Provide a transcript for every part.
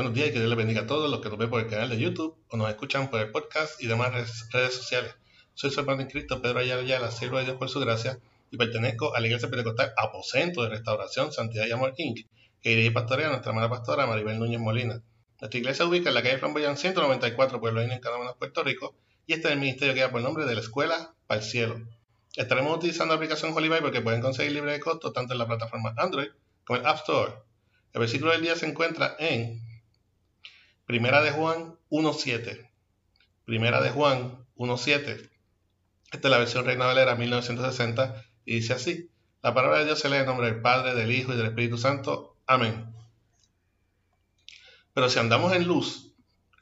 Buenos días y que Dios les bendiga a todos los que nos ven por el canal de YouTube o nos escuchan por el podcast y demás redes, sociales. Soy su hermano en Cristo, Pedro Ayala Ayala, siervo de Dios por su gracia, y pertenezco a la Iglesia Pentecostal Aposento de Restauración Santidad y Amor Inc., que dirige pastorea a nuestra hermana pastora Maribel Núñez Molina. Nuestra iglesia se ubica en la calle Flamboyán 194, Pueblo Indio, en Canadá, Puerto Rico, y este es el ministerio que da por nombre de la Escuela para el Cielo. Estaremos utilizando la aplicación Holy Bible que pueden conseguir libre de costo tanto en la plataforma Android como en App Store. El versículo del día se encuentra en Primera de Juan 1.7. Primera de Juan 1.7. Esta es la versión Reina Valera 1960 y dice así. La palabra de Dios se lee en nombre del Padre, del Hijo y del Espíritu Santo. Amén. Pero si andamos en luz,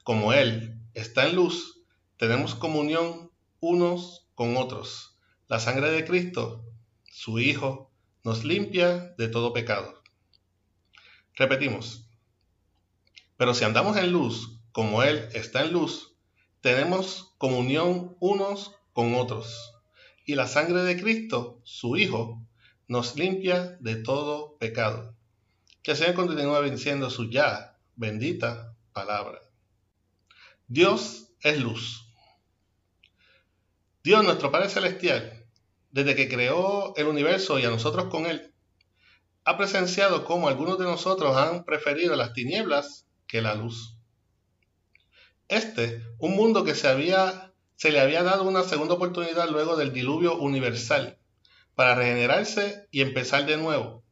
como Él está en luz, tenemos comunión unos con otros. La sangre de Cristo, su Hijo, nos limpia de todo pecado. Repetimos. Pero si andamos en luz, como Él está en luz, tenemos comunión unos con otros. Y la sangre de Cristo, su Hijo, nos limpia de todo pecado. Que el Señor continúe venciendo su ya bendita palabra. Dios es luz. Dios, nuestro Padre Celestial, desde que creó el universo y a nosotros con él, ha presenciado cómo algunos de nosotros han preferido las tinieblas que la luz. Este, un mundo que se, había, se le había dado una segunda oportunidad luego del diluvio universal, para regenerarse y empezar de nuevo.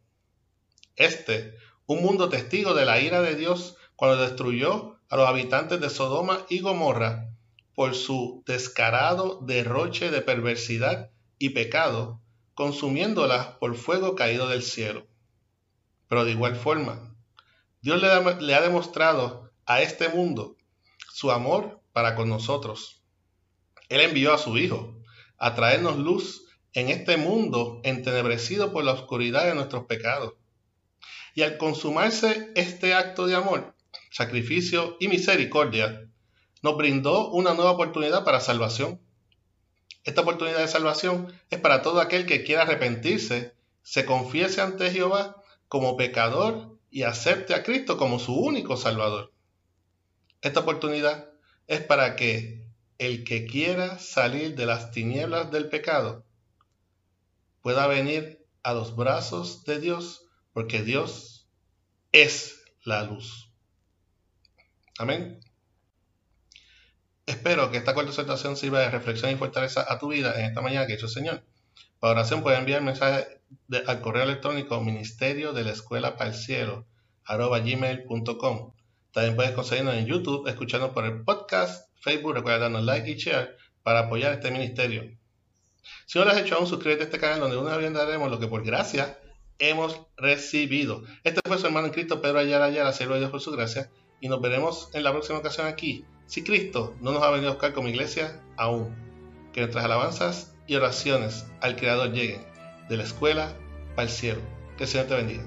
Este, un mundo testigo de la ira de Dios cuando destruyó a los habitantes de Sodoma y Gomorra por su descarado derroche de perversidad y pecado, consumiéndolas por fuego caído del cielo. Pero de igual forma, Dios le, ha demostrado a este mundo su amor para con nosotros. Él envió a su Hijo a traernos luz en este mundo entenebrecido por la oscuridad de nuestros pecados. Y al consumarse este acto de amor, sacrificio y misericordia, nos brindó una nueva oportunidad para salvación. Esta oportunidad de salvación es para todo aquel que quiera arrepentirse, se confiese ante Jehová como pecador y acepte a Cristo como su único Salvador. Esta oportunidad es para que el que quiera salir de las tinieblas del pecado pueda venir a los brazos de Dios, porque Dios es la luz. Amén. Espero que esta corta situación sirva de reflexión y fortaleza a tu vida en esta mañana que he hecho el Señor. Para oración puedes enviar mensaje al correo electrónico ministerio de la escuela para el cielo gmail.com. También puedes conseguirnos en YouTube, escuchando por el podcast, Facebook, recuerda darnos like y share para apoyar este ministerio. Si no lo has hecho aún, suscríbete a este canal donde una vez daremos lo que por gracia hemos recibido. Este fue su hermano en Cristo, Pedro Ayala Ayala, siervo de Dios por su gracia, y nos veremos en la próxima ocasión aquí. Si Cristo no nos ha venido a buscar como iglesia, aún. Que nuestras alabanzas y oraciones al Creador lleguen de la escuela al cielo. Que el Señor te bendiga.